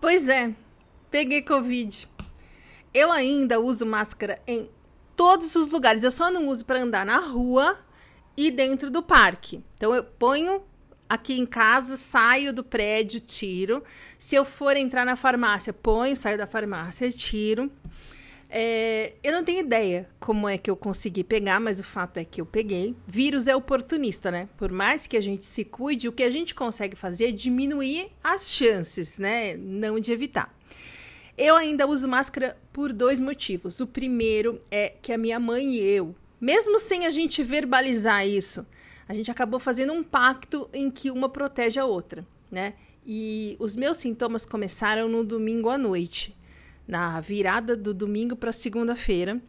Pois é, peguei Covid. Eu ainda uso máscara em todos os lugares. Eu só não uso para andar na rua e dentro do parque. Então eu ponho aqui em casa, saio do prédio, tiro. Se eu for entrar na farmácia, ponho, saio da farmácia, tiro. É, eu não tenho ideia como é que eu consegui pegar, mas o fato é que eu peguei. Vírus é oportunista, né? Por mais que a gente se cuide, o que a gente consegue fazer é diminuir as chances, né? Não de evitar. Eu ainda uso máscara por dois motivos. O primeiro é que a minha mãe e eu, mesmo sem a gente verbalizar isso, a gente acabou fazendo um pacto em que uma protege a outra, né? E os meus sintomas começaram no domingo à noite na virada do domingo para segunda-feira.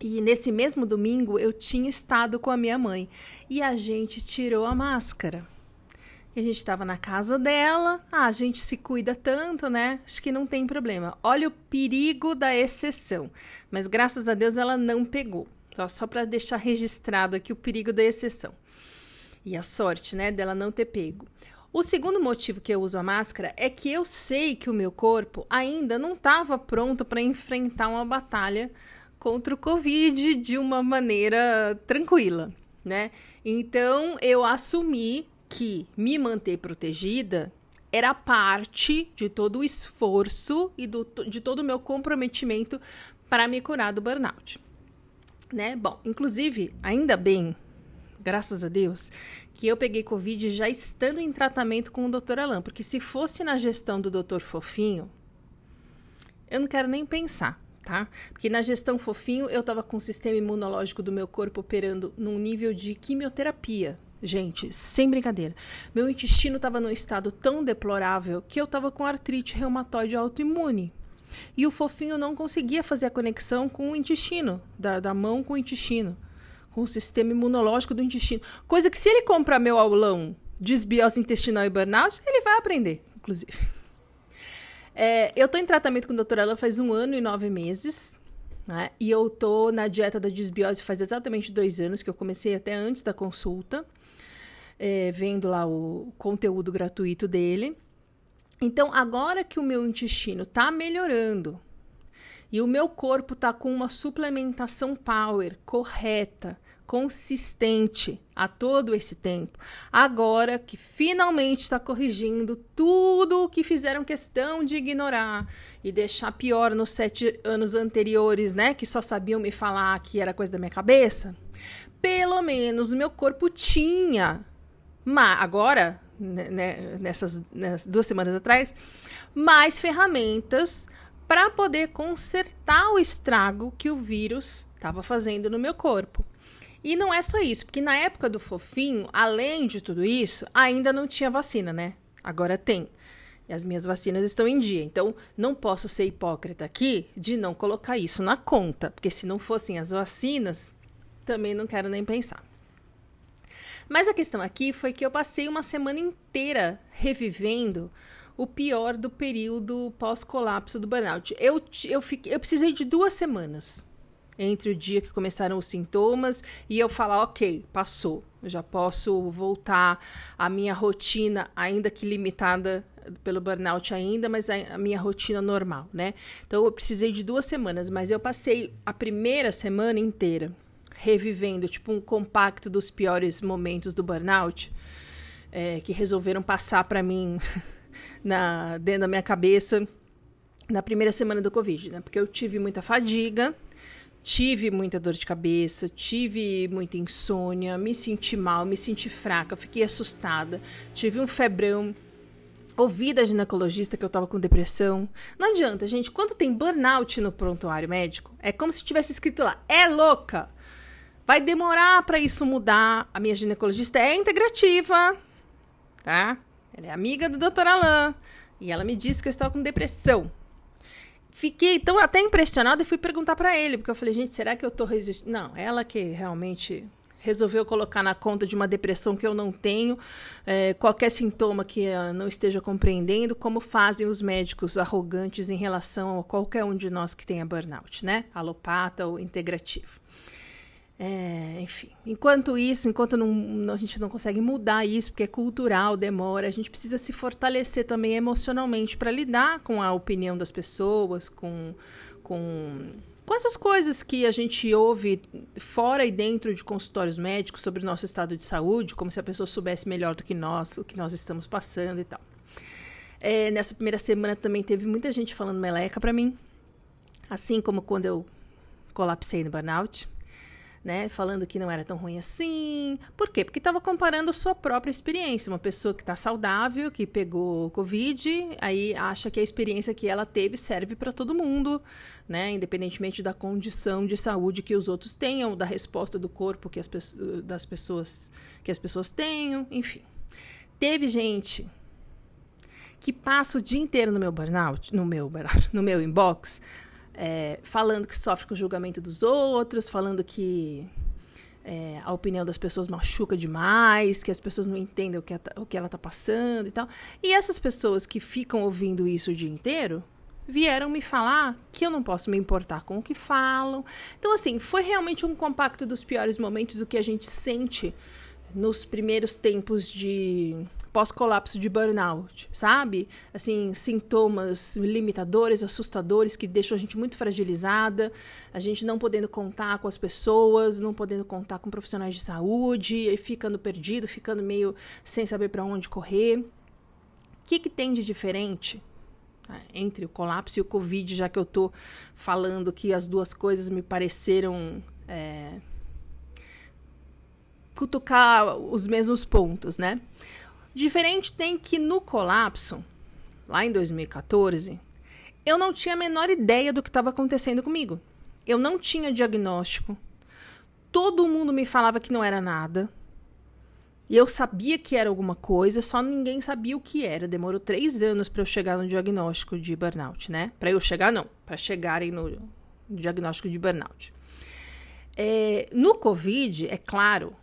E nesse mesmo domingo eu tinha estado com a minha mãe e a gente tirou a máscara. E a gente estava na casa dela. Ah, a gente se cuida tanto, né? Acho que não tem problema. Olha o perigo da exceção. Mas graças a Deus ela não pegou. Então, só para deixar registrado aqui o perigo da exceção. E a sorte, né, dela não ter pego. O segundo motivo que eu uso a máscara é que eu sei que o meu corpo ainda não estava pronto para enfrentar uma batalha contra o Covid de uma maneira tranquila, né? Então eu assumi que me manter protegida era parte de todo o esforço e do, de todo o meu comprometimento para me curar do burnout. Né? Bom, inclusive, ainda bem graças a Deus, que eu peguei Covid já estando em tratamento com o Dr. Alain. Porque se fosse na gestão do Dr. Fofinho, eu não quero nem pensar, tá? Porque na gestão Fofinho eu tava com o sistema imunológico do meu corpo operando num nível de quimioterapia. Gente, sem brincadeira. Meu intestino estava num estado tão deplorável que eu estava com artrite reumatoide autoimune. E o fofinho não conseguia fazer a conexão com o intestino, da, da mão com o intestino com o sistema imunológico do intestino. Coisa que se ele comprar meu aulão de desbiose intestinal e burnout, ele vai aprender, inclusive. É, eu estou em tratamento com a doutora Ela faz um ano e nove meses. Né? E eu estou na dieta da desbiose faz exatamente dois anos, que eu comecei até antes da consulta, é, vendo lá o conteúdo gratuito dele. Então, agora que o meu intestino está melhorando e o meu corpo está com uma suplementação power correta, consistente a todo esse tempo. Agora que finalmente está corrigindo tudo o que fizeram questão de ignorar e deixar pior nos sete anos anteriores, né? Que só sabiam me falar que era coisa da minha cabeça. Pelo menos o meu corpo tinha. Mas agora, né, né nessas, nessas duas semanas atrás, mais ferramentas para poder consertar o estrago que o vírus estava fazendo no meu corpo. E não é só isso, porque na época do fofinho, além de tudo isso, ainda não tinha vacina, né? Agora tem. E as minhas vacinas estão em dia. Então, não posso ser hipócrita aqui de não colocar isso na conta, porque se não fossem as vacinas, também não quero nem pensar. Mas a questão aqui foi que eu passei uma semana inteira revivendo o pior do período pós-colapso do burnout. Eu, eu, fiquei, eu precisei de duas semanas entre o dia que começaram os sintomas e eu falar, ok, passou, eu já posso voltar à minha rotina, ainda que limitada pelo burnout ainda, mas a, minha rotina normal, né? Então eu precisei de duas semanas, mas eu passei a primeira semana inteira revivendo, tipo, um compacto dos piores momentos do burnout, é, que resolveram passar para mim na, dentro da minha cabeça na primeira semana do Covid, né? Porque eu tive muita fadiga, Tive muita dor de cabeça, tive muita insônia, me senti mal, me senti fraca, fiquei assustada, tive um febrão. Ouvi da ginecologista que eu tava com depressão. Não adianta, gente. Quando tem burnout no prontuário médico, é como se tivesse escrito lá: é louca. Vai demorar para isso mudar. A minha ginecologista é integrativa, tá? Ela é amiga do Dr. Alain. E ela me disse que eu estava com depressão. Fiquei tão até impressionada e fui perguntar para ele, porque eu falei, gente, será que eu tô resistindo? Não, ela que realmente resolveu colocar na conta de uma depressão que eu não tenho, é, qualquer sintoma que eu não esteja compreendendo, como fazem os médicos arrogantes em relação a qualquer um de nós que tenha burnout, né? Alopata ou integrativo. É, enfim, enquanto isso, enquanto não, a gente não consegue mudar isso, porque é cultural, demora, a gente precisa se fortalecer também emocionalmente para lidar com a opinião das pessoas, com, com, com essas coisas que a gente ouve fora e dentro de consultórios médicos sobre o nosso estado de saúde, como se a pessoa soubesse melhor do que nós, o que nós estamos passando e tal. É, nessa primeira semana também teve muita gente falando meleca para mim, assim como quando eu colapsei no burnout né? Falando que não era tão ruim assim. Por quê? Porque estava comparando a sua própria experiência. Uma pessoa que está saudável, que pegou Covid, aí acha que a experiência que ela teve serve para todo mundo, né? Independentemente da condição de saúde que os outros tenham, da resposta do corpo que as, das pessoas que as pessoas tenham, enfim. Teve gente que passa o dia inteiro no meu burnout, no meu, no meu inbox, é, falando que sofre com o julgamento dos outros, falando que é, a opinião das pessoas machuca demais, que as pessoas não entendem o que, ela, o que ela está passando e tal. E essas pessoas que ficam ouvindo isso o dia inteiro vieram me falar que eu não posso me importar com o que falam. Então, assim, foi realmente um compacto dos piores momentos do que a gente sente nos primeiros tempos de pós-colapso de burnout, sabe? Assim, sintomas limitadores, assustadores, que deixam a gente muito fragilizada, a gente não podendo contar com as pessoas, não podendo contar com profissionais de saúde, e ficando perdido, ficando meio sem saber para onde correr. O que, que tem de diferente tá, entre o colapso e o Covid, já que eu estou falando que as duas coisas me pareceram. É, cutucar os mesmos pontos, né? Diferente tem que no colapso, lá em 2014, eu não tinha a menor ideia do que estava acontecendo comigo. Eu não tinha diagnóstico. Todo mundo me falava que não era nada. E eu sabia que era alguma coisa, só ninguém sabia o que era. Demorou três anos para eu chegar no diagnóstico de burnout, né? Para eu chegar, não, para chegarem no diagnóstico de burnout. É, no Covid, é claro,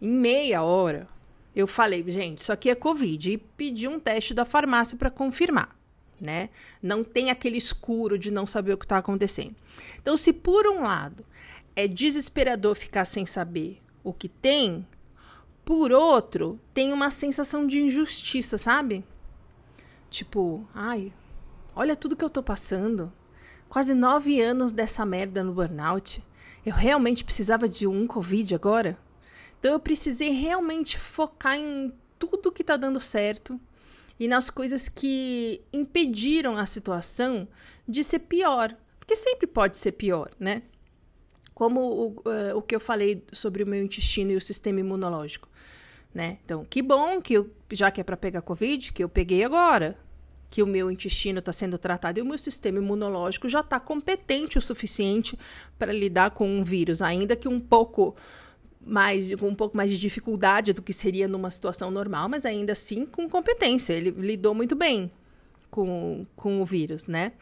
em meia hora, eu falei, gente, isso aqui é Covid. E pedi um teste da farmácia para confirmar, né? Não tem aquele escuro de não saber o que está acontecendo. Então, se por um lado é desesperador ficar sem saber o que tem, por outro, tem uma sensação de injustiça, sabe? Tipo, ai, olha tudo que eu tô passando. Quase nove anos dessa merda no burnout. Eu realmente precisava de um Covid agora? Então eu precisei realmente focar em tudo que está dando certo e nas coisas que impediram a situação de ser pior. Porque sempre pode ser pior, né? Como o, uh, o que eu falei sobre o meu intestino e o sistema imunológico. Né? Então, que bom que eu, já que é para pegar Covid, que eu peguei agora. Que o meu intestino está sendo tratado e o meu sistema imunológico já está competente o suficiente para lidar com um vírus, ainda que um pouco mais com um pouco mais de dificuldade do que seria numa situação normal, mas ainda assim com competência. Ele lidou muito bem com, com o vírus, né?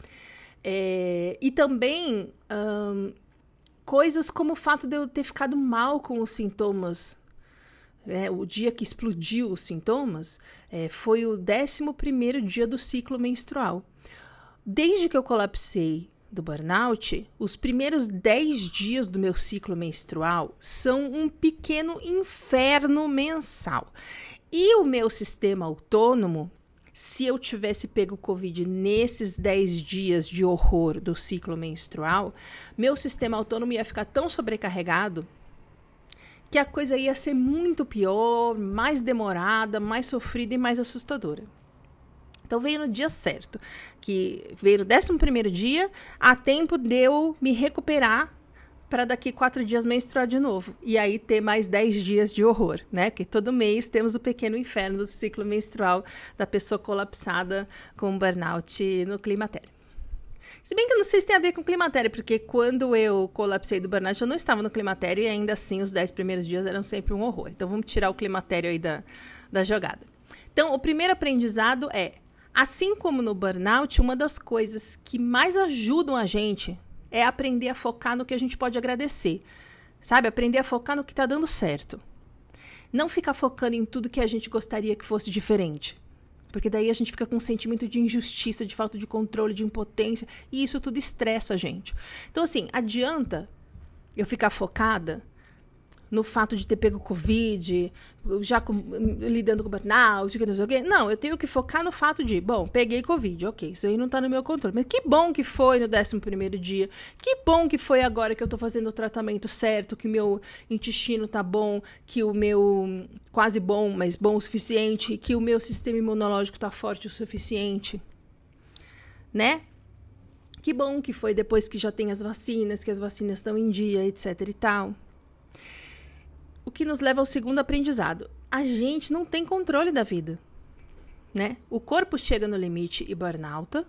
É, e também coisas como o fato de eu ter ficado mal com os sintomas. É, o dia que explodiu os sintomas é, foi o 11 dia do ciclo menstrual. Desde que eu colapsei do burnout, os primeiros 10 dias do meu ciclo menstrual são um pequeno inferno mensal. E o meu sistema autônomo, se eu tivesse pego Covid nesses 10 dias de horror do ciclo menstrual, meu sistema autônomo ia ficar tão sobrecarregado que a coisa ia ser muito pior, mais demorada, mais sofrida e mais assustadora. Então veio no dia certo, que veio no 11 dia, a tempo de eu me recuperar para daqui quatro dias menstruar de novo. E aí ter mais dez dias de horror, né? Porque todo mês temos o pequeno inferno do ciclo menstrual da pessoa colapsada com burnout no climatério. Se bem que eu não sei se tem a ver com climatério, porque quando eu colapsei do burnout, eu não estava no climatério e ainda assim os dez primeiros dias eram sempre um horror. Então vamos tirar o climatério aí da, da jogada. Então, o primeiro aprendizado é Assim como no burnout, uma das coisas que mais ajudam a gente é aprender a focar no que a gente pode agradecer. Sabe? Aprender a focar no que está dando certo. Não ficar focando em tudo que a gente gostaria que fosse diferente. Porque daí a gente fica com um sentimento de injustiça, de falta de controle, de impotência, e isso tudo estressa a gente. Então, assim, adianta eu ficar focada no fato de ter pego Covid, já com, lidando com burnout, que não sei o quê. Não, eu tenho que focar no fato de, bom, peguei Covid, ok, isso aí não tá no meu controle. Mas que bom que foi no 11 dia. Que bom que foi agora que eu tô fazendo o tratamento certo, que meu intestino tá bom, que o meu. quase bom, mas bom o suficiente, que o meu sistema imunológico tá forte o suficiente. Né? Que bom que foi depois que já tem as vacinas, que as vacinas estão em dia, etc e tal. O que nos leva ao segundo aprendizado. A gente não tem controle da vida, né? O corpo chega no limite e burnout,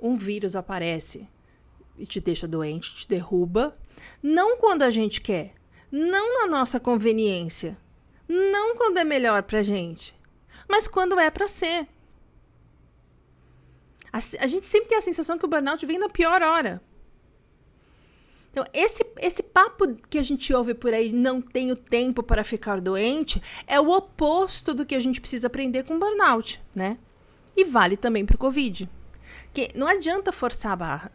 um vírus aparece e te deixa doente, te derruba, não quando a gente quer, não na nossa conveniência, não quando é melhor pra gente, mas quando é para ser. A, a, gente sempre tem a sensação que o burnout vem na pior hora. Então, esse, esse papo que a gente ouve por aí, não tenho tempo para ficar doente, é o oposto do que a gente precisa aprender com burnout, né? E vale também para o Covid. Que não adianta forçar a barra.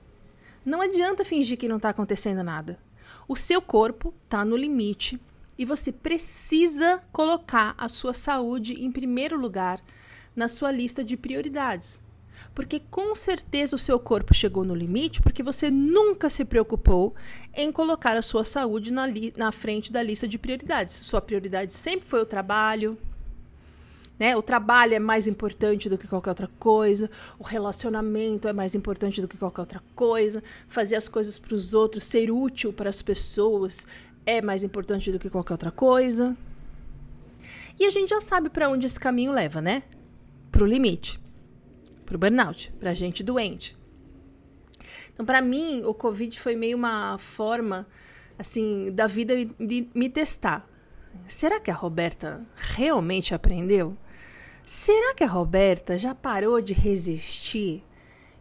Não adianta fingir que não está acontecendo nada. O seu corpo está no limite e você precisa colocar a sua saúde em primeiro lugar na sua lista de prioridades. Porque com certeza o seu corpo chegou no limite porque você nunca se preocupou em colocar a sua saúde na, na frente da lista de prioridades. Sua prioridade sempre foi o trabalho, né? O trabalho é mais importante do que qualquer outra coisa, o relacionamento é mais importante do que qualquer outra coisa, fazer as coisas para os outros, ser útil para as pessoas é mais importante do que qualquer outra coisa. E a gente já sabe para onde esse caminho leva, né? Para o limite para o burnout, para gente doente. Então, para mim, o Covid foi meio uma forma, assim, da vida de me testar. Será que a Roberta realmente aprendeu? Será que a Roberta já parou de resistir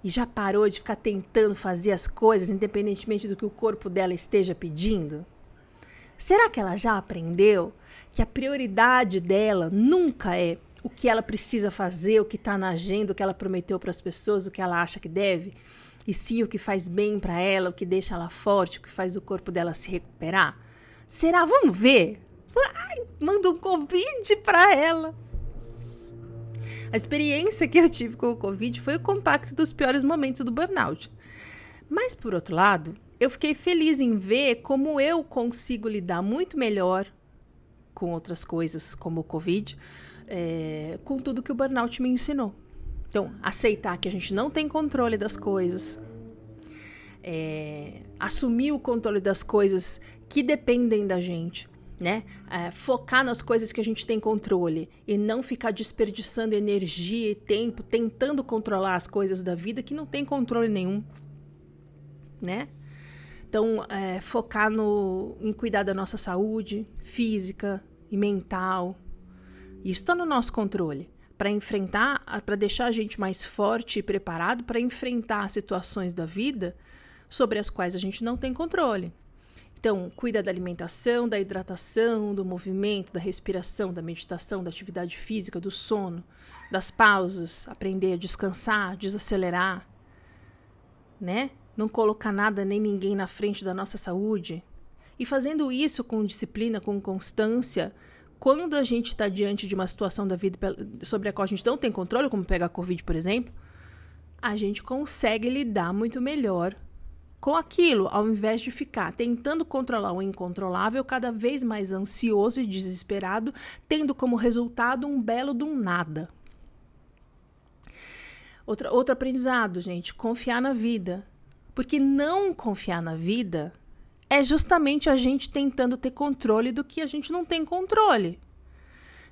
e já parou de ficar tentando fazer as coisas independentemente do que o corpo dela esteja pedindo? Será que ela já aprendeu que a prioridade dela nunca é o que ela precisa fazer, o que está na agenda, o que ela prometeu para as pessoas, o que ela acha que deve, e sim o que faz bem para ela, o que deixa ela forte, o que faz o corpo dela se recuperar? Será? Vamos ver. Ai, manda um convite para ela. A experiência que eu tive com o Covid foi o compacto dos piores momentos do burnout. Mas, por outro lado, eu fiquei feliz em ver como eu consigo lidar muito melhor com outras coisas, como o Covid, é, com tudo que o burnout me ensinou. Então, aceitar que a gente não tem controle das coisas, é, assumir o controle das coisas que dependem da gente, né? É, focar nas coisas que a gente tem controle e não ficar desperdiçando energia e tempo tentando controlar as coisas da vida que não tem controle nenhum, né? Então, é, focar no, em cuidar da nossa saúde física e mental, isso está no nosso controle para enfrentar, para deixar a gente mais forte e preparado para enfrentar situações da vida sobre as quais a gente não tem controle. Então, cuida da alimentação, da hidratação, do movimento, da respiração, da meditação, da atividade física, do sono, das pausas, aprender a descansar, desacelerar, né? Não colocar nada nem ninguém na frente da nossa saúde. E fazendo isso com disciplina, com constância, quando a gente está diante de uma situação da vida sobre a qual a gente não tem controle, como pegar a Covid, por exemplo, a gente consegue lidar muito melhor com aquilo, ao invés de ficar tentando controlar o incontrolável, cada vez mais ansioso e desesperado, tendo como resultado um belo um nada. Outra, outro aprendizado, gente, confiar na vida. Porque não confiar na vida é justamente a gente tentando ter controle do que a gente não tem controle.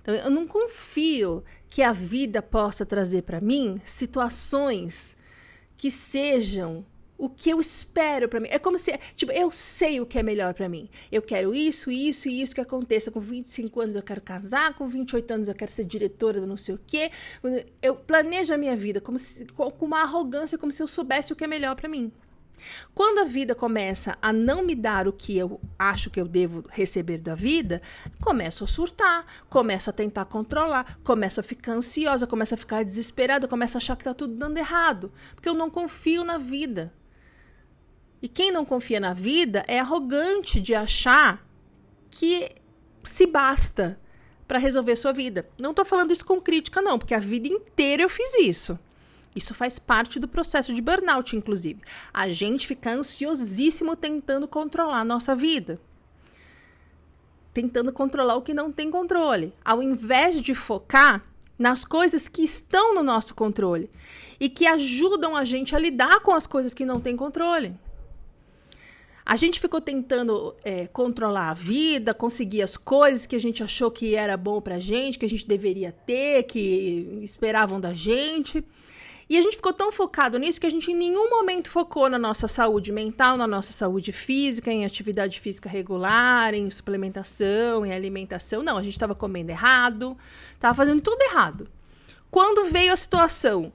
Então, eu não confio que a vida possa trazer para mim situações que sejam o que eu espero para mim. É como se, tipo, eu sei o que é melhor para mim. Eu quero isso, isso e isso que aconteça. Com 25 anos eu quero casar, com 28 anos eu quero ser diretora do não sei o quê. Eu planejo a minha vida como se, com uma arrogância, como se eu soubesse o que é melhor para mim. Quando a vida começa a não me dar o que eu acho que eu devo receber da vida, começo a surtar, começo a tentar controlar, começo a ficar ansiosa, começo a ficar desesperada, começo a achar que está tudo dando errado, porque eu não confio na vida. E quem não confia na vida é arrogante de achar que se basta para resolver sua vida. Não tô falando isso com crítica, não, porque a vida inteira eu fiz isso. Isso faz parte do processo de burnout, inclusive. A gente fica ansiosíssimo tentando controlar a nossa vida. Tentando controlar o que não tem controle. Ao invés de focar nas coisas que estão no nosso controle e que ajudam a gente a lidar com as coisas que não tem controle. A gente ficou tentando é, controlar a vida, conseguir as coisas que a gente achou que era bom pra gente, que a gente deveria ter, que esperavam da gente. E a gente ficou tão focado nisso que a gente em nenhum momento focou na nossa saúde mental, na nossa saúde física, em atividade física regular, em suplementação, em alimentação. Não, a gente estava comendo errado, estava fazendo tudo errado. Quando veio a situação,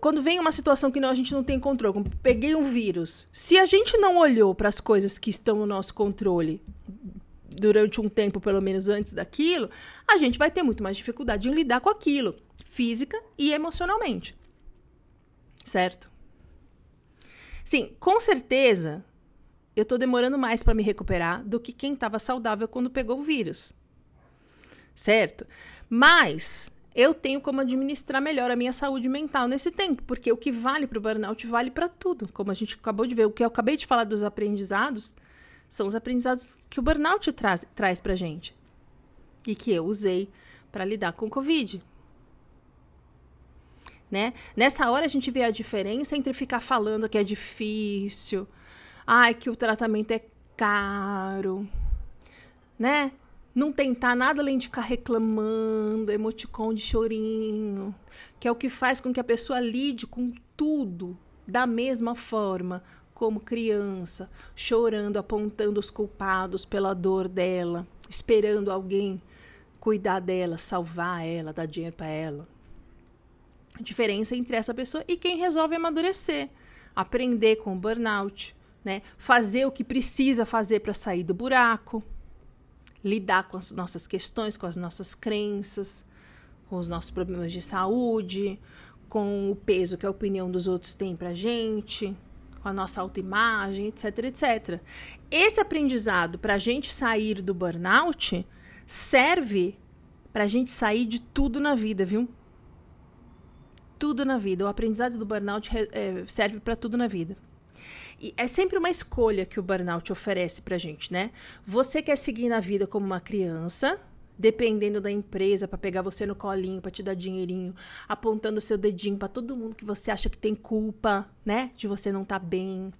quando vem uma situação que não, a gente não tem controle, como peguei um vírus, se a gente não olhou para as coisas que estão no nosso controle durante um tempo, pelo menos antes daquilo, a gente vai ter muito mais dificuldade em lidar com aquilo, física e emocionalmente certo? Sim, com certeza eu tô demorando mais para me recuperar do que quem estava saudável quando pegou o vírus. Certo? Mas eu tenho como administrar melhor a minha saúde mental nesse tempo, porque o que vale para o burnout vale para tudo. Como a gente acabou de ver, o que eu acabei de falar dos aprendizados são os aprendizados que o burnout traz, traz para gente e que eu usei para lidar com o Covid né? Nessa hora a gente vê a diferença entre ficar falando que é difícil, ai, que o tratamento é caro, né? Não tentar nada além de ficar reclamando, emoticon de chorinho, que é o que faz com que a pessoa lide com tudo da mesma forma, como criança, chorando, apontando os culpados pela dor dela, esperando alguém cuidar dela, salvar ela, dar dinheiro para ela diferença entre essa pessoa e quem resolve amadurecer, aprender com o burnout, né? Fazer o que precisa fazer para sair do buraco, lidar com as nossas questões, com as nossas crenças, com os nossos problemas de saúde, com o peso que a opinião dos outros tem pra gente, com a nossa autoimagem, etc, etc. Esse aprendizado para a gente sair do burnout serve para a gente sair de tudo na vida, viu? Tudo na vida. O aprendizado do burnout é, serve para tudo na vida. E é sempre uma escolha que o burnout oferece pra gente, né? Você quer seguir na vida como uma criança, dependendo da empresa para pegar você no colinho, para te dar dinheirinho, apontando seu dedinho para todo mundo que você acha que tem culpa, né, de você não estar tá bem,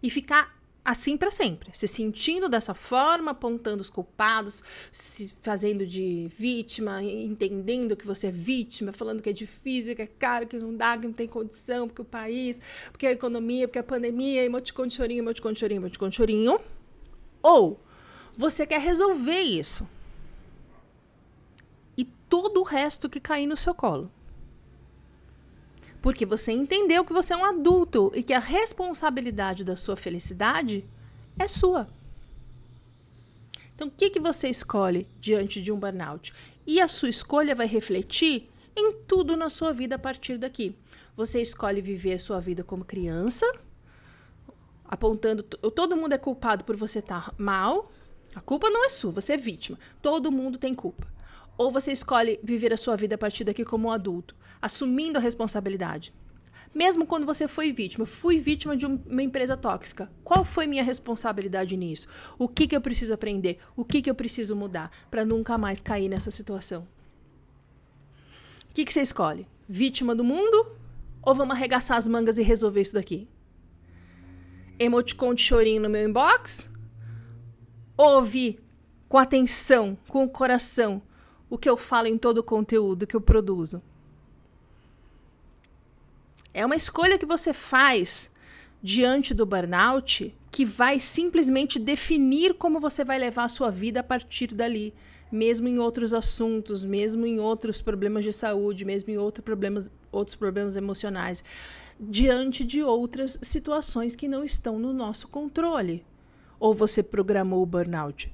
e ficar assim para sempre, se sentindo dessa forma, apontando os culpados, se fazendo de vítima, entendendo que você é vítima, falando que é difícil, que é caro, que não dá, que não tem condição, porque o país, porque a economia, porque a pandemia, emoticon de chorinho, emoticon de chorinho, emoticon de chorinho. Ou você quer resolver isso. E todo o resto que cair no seu colo. Porque você entendeu que você é um adulto e que a responsabilidade da sua felicidade é sua. Então, o que, que você escolhe diante de um burnout? E a sua escolha vai refletir em tudo na sua vida a partir daqui. Você escolhe viver a sua vida como criança, apontando. Todo mundo é culpado por você estar mal. A culpa não é sua, você é vítima. Todo mundo tem culpa. Ou você escolhe viver a sua vida a partir daqui como um adulto, assumindo a responsabilidade. Mesmo quando você foi vítima, fui vítima de uma empresa tóxica. Qual foi minha responsabilidade nisso? O que, que eu preciso aprender? O que, que eu preciso mudar para nunca mais cair nessa situação? O que, que você escolhe? Vítima do mundo? Ou vamos arregaçar as mangas e resolver isso daqui? Emoticon de chorinho no meu inbox? Ouve com atenção, com o coração, o que eu falo em todo o conteúdo que eu produzo. É uma escolha que você faz diante do burnout que vai simplesmente definir como você vai levar a sua vida a partir dali, mesmo em outros assuntos, mesmo em outros problemas de saúde, mesmo em outros problemas, outros problemas emocionais, diante de outras situações que não estão no nosso controle. Ou você programou o burnout?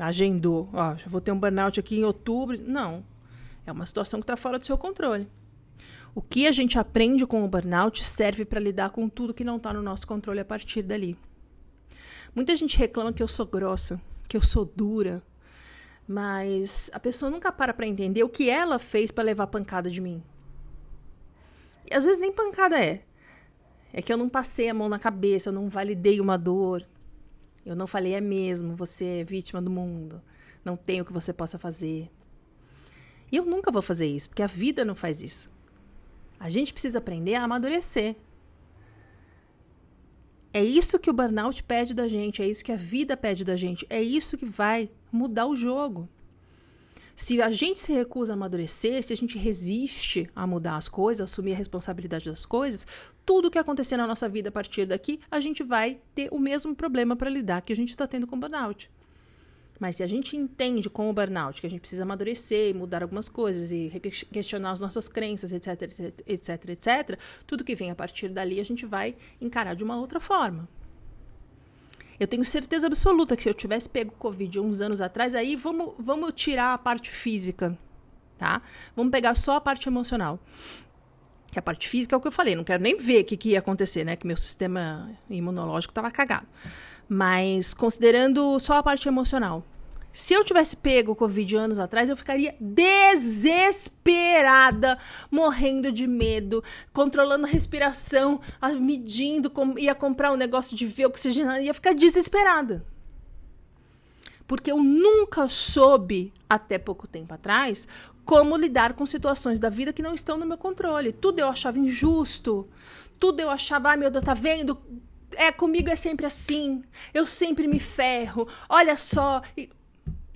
Agendou, ó, vou ter um burnout aqui em outubro. Não. É uma situação que está fora do seu controle. O que a gente aprende com o burnout serve para lidar com tudo que não está no nosso controle a partir dali. Muita gente reclama que eu sou grossa, que eu sou dura. Mas a pessoa nunca para para entender o que ela fez para levar pancada de mim. E às vezes nem pancada é. É que eu não passei a mão na cabeça, eu não validei uma dor. Eu não falei, é mesmo, você é vítima do mundo. Não tem o que você possa fazer. E eu nunca vou fazer isso, porque a vida não faz isso. A gente precisa aprender a amadurecer. É isso que o burnout pede da gente, é isso que a vida pede da gente, é isso que vai mudar o jogo. Se a gente se recusa a amadurecer, se a gente resiste a mudar as coisas, assumir a responsabilidade das coisas, tudo que acontecer na nossa vida a partir daqui, a gente vai ter o mesmo problema para lidar que a gente está tendo com o burnout. Mas se a gente entende com o burnout que a gente precisa amadurecer, mudar algumas coisas e questionar as nossas crenças, etc, etc, etc, etc, tudo que vem a partir dali a gente vai encarar de uma outra forma. Eu tenho certeza absoluta que se eu tivesse pego Covid uns anos atrás, aí vamos, vamos tirar a parte física, tá? Vamos pegar só a parte emocional. Que a parte física é o que eu falei, não quero nem ver o que, que ia acontecer, né? Que meu sistema imunológico estava cagado. Mas considerando só a parte emocional. Se eu tivesse pego o Covid anos atrás, eu ficaria desesperada, morrendo de medo, controlando a respiração, medindo, ia comprar um negócio de ver oxigenado, ia ficar desesperada. Porque eu nunca soube, até pouco tempo atrás, como lidar com situações da vida que não estão no meu controle. Tudo eu achava injusto, tudo eu achava, ai meu Deus, tá vendo? é, comigo é sempre assim, eu sempre me ferro, olha só.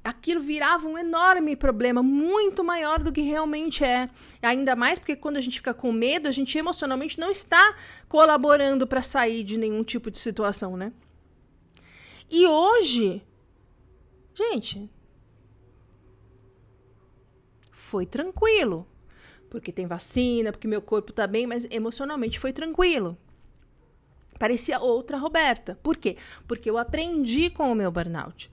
Aquilo virava um enorme problema, muito maior do que realmente é. Ainda mais porque quando a gente fica com medo, a gente emocionalmente não está colaborando para sair de nenhum tipo de situação, né? E hoje, gente, foi tranquilo. Porque tem vacina, porque meu corpo tá bem, mas emocionalmente foi tranquilo. Parecia outra Roberta. Por quê? Porque eu aprendi com o meu burnout.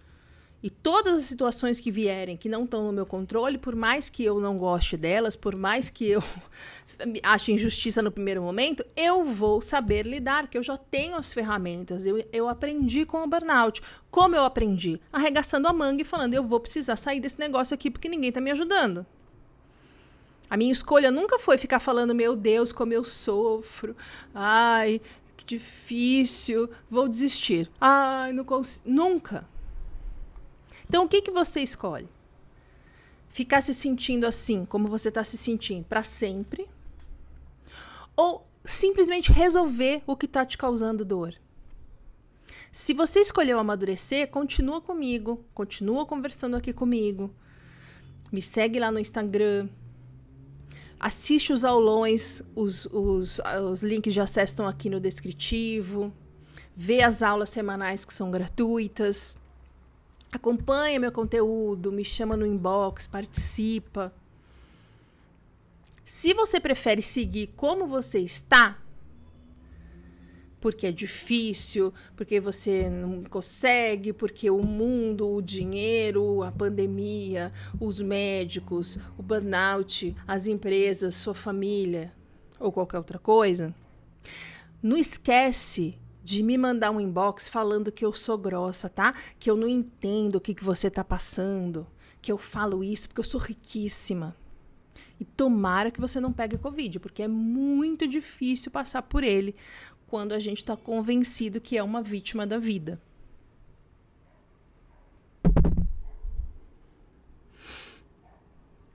E todas as situações que vierem que não estão no meu controle, por mais que eu não goste delas, por mais que eu ache injustiça no primeiro momento, eu vou saber lidar, que eu já tenho as ferramentas. Eu, eu aprendi com o burnout. Como eu aprendi? Arregaçando a manga e falando: eu vou precisar sair desse negócio aqui porque ninguém está me ajudando. A minha escolha nunca foi ficar falando, meu Deus, como eu sofro. Ai, que difícil, vou desistir. Ai, não consigo. Nunca. Então, o que, que você escolhe? Ficar se sentindo assim, como você está se sentindo, para sempre? Ou simplesmente resolver o que está te causando dor? Se você escolheu amadurecer, continua comigo, continua conversando aqui comigo. Me segue lá no Instagram, Assiste os aulões, os, os, os links de acesso estão aqui no descritivo. Vê as aulas semanais que são gratuitas. Acompanha meu conteúdo, me chama no inbox, participa. Se você prefere seguir como você está, porque é difícil, porque você não consegue, porque o mundo, o dinheiro, a pandemia, os médicos, o burnout, as empresas, sua família ou qualquer outra coisa. Não esquece de me mandar um inbox falando que eu sou grossa, tá? Que eu não entendo o que, que você está passando, que eu falo isso porque eu sou riquíssima. E tomara que você não pegue Covid, porque é muito difícil passar por ele quando a gente está convencido que é uma vítima da vida.